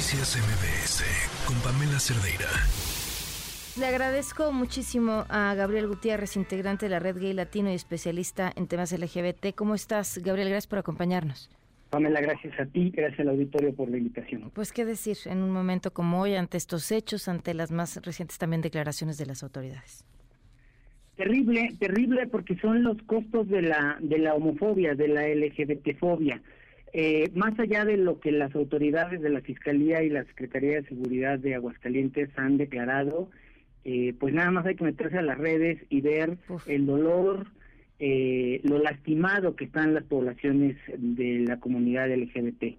Noticias MBS con Pamela Cerdeira. Le agradezco muchísimo a Gabriel Gutiérrez, integrante de la Red Gay Latino y especialista en temas LGBT. ¿Cómo estás, Gabriel? Gracias por acompañarnos. Pamela, gracias a ti, gracias al auditorio por la invitación. Pues qué decir en un momento como hoy, ante estos hechos, ante las más recientes también declaraciones de las autoridades. Terrible, terrible, porque son los costos de la de la homofobia, de la LGBTfobia. Eh, más allá de lo que las autoridades de la Fiscalía y la Secretaría de Seguridad de Aguascalientes han declarado, eh, pues nada más hay que meterse a las redes y ver el dolor, eh, lo lastimado que están las poblaciones de la comunidad LGBT.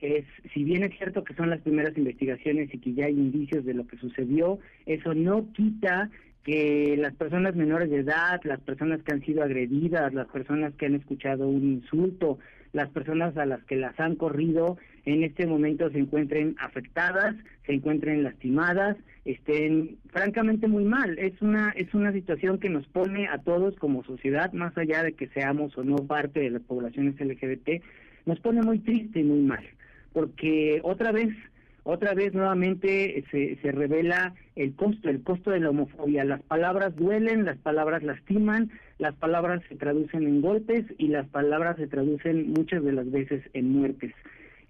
Es, si bien es cierto que son las primeras investigaciones y que ya hay indicios de lo que sucedió, eso no quita que las personas menores de edad, las personas que han sido agredidas, las personas que han escuchado un insulto, las personas a las que las han corrido en este momento se encuentren afectadas, se encuentren lastimadas, estén francamente muy mal. Es una es una situación que nos pone a todos como sociedad, más allá de que seamos o no parte de las poblaciones LGBT, nos pone muy triste y muy mal, porque otra vez otra vez nuevamente se, se revela el costo, el costo de la homofobia. Las palabras duelen, las palabras lastiman, las palabras se traducen en golpes y las palabras se traducen muchas de las veces en muertes.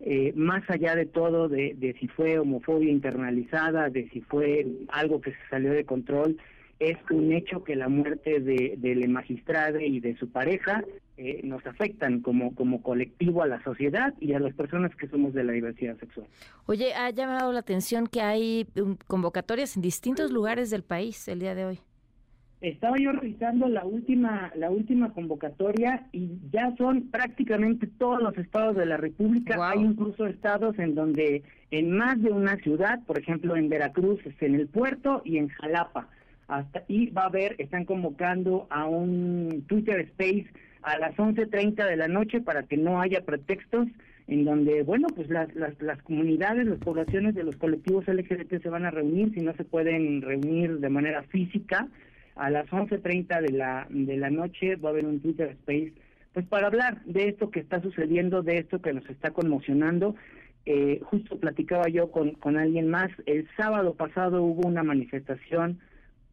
Eh, más allá de todo, de, de si fue homofobia internalizada, de si fue algo que se salió de control, es un hecho que la muerte de, del magistrado y de su pareja eh, nos afectan como, como colectivo a la sociedad y a las personas que somos de la diversidad sexual. Oye, ha llamado la atención que hay um, convocatorias en distintos lugares del país el día de hoy. Estaba yo revisando la última la última convocatoria y ya son prácticamente todos los estados de la República. Hay incluso estados en donde en más de una ciudad, por ejemplo en Veracruz, en el puerto y en Jalapa hasta y va a haber, están convocando a un Twitter Space a las 11.30 de la noche para que no haya pretextos en donde, bueno, pues las, las, las comunidades, las poblaciones de los colectivos LGBT se van a reunir, si no se pueden reunir de manera física, a las 11.30 de la, de la noche va a haber un Twitter Space, pues para hablar de esto que está sucediendo, de esto que nos está conmocionando. Eh, justo platicaba yo con, con alguien más, el sábado pasado hubo una manifestación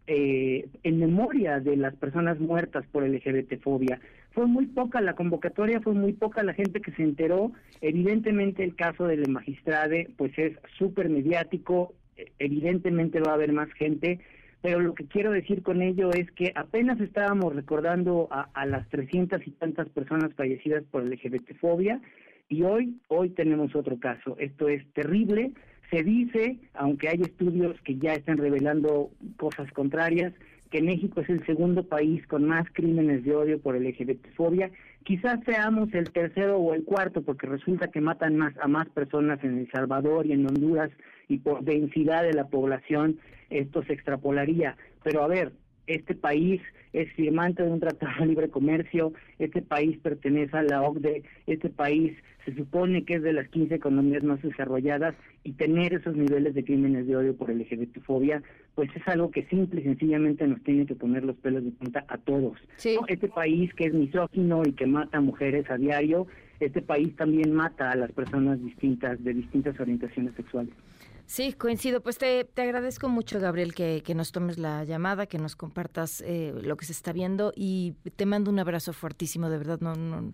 eh, en memoria de las personas muertas por LGBTfobia. Fue muy poca la convocatoria, fue muy poca la gente que se enteró. Evidentemente el caso del magistrade pues es súper mediático, evidentemente va a haber más gente, pero lo que quiero decir con ello es que apenas estábamos recordando a, a las 300 y tantas personas fallecidas por LGBTfobia y hoy, hoy tenemos otro caso. Esto es terrible, se dice, aunque hay estudios que ya están revelando cosas contrarias, que México es el segundo país con más crímenes de odio por LGBTfobia. Quizás seamos el tercero o el cuarto, porque resulta que matan más a más personas en El Salvador y en Honduras, y por densidad de la población esto se extrapolaría. Pero a ver, este país es firmante de un tratado de libre comercio, este país pertenece a la OCDE, este país se supone que es de las 15 economías más desarrolladas y tener esos niveles de crímenes de odio por LGBTfobia, pues es algo que simple y sencillamente nos tiene que poner los pelos de punta a todos. Este país que es misógino y que mata a mujeres a diario, este país también mata a las personas distintas, de distintas orientaciones sexuales. Sí, coincido. Pues te, te agradezco mucho, Gabriel, que, que, nos tomes la llamada, que nos compartas eh, lo que se está viendo y te mando un abrazo fuertísimo, de verdad. No, no,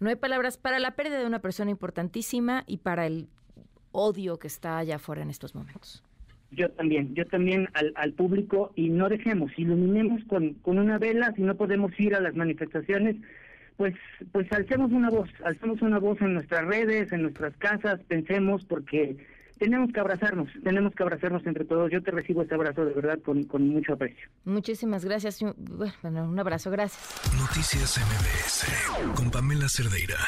no hay palabras para la pérdida de una persona importantísima y para el odio que está allá afuera en estos momentos. Yo también, yo también al, al público y no dejemos, iluminemos con, con una vela, si no podemos ir a las manifestaciones, pues pues alcemos una voz, alcemos una voz en nuestras redes, en nuestras casas, pensemos porque tenemos que abrazarnos, tenemos que abrazarnos entre todos. Yo te recibo este abrazo de verdad con, con mucho aprecio. Muchísimas gracias. Bueno, un abrazo, gracias. Noticias MBS con Pamela Cerdeira.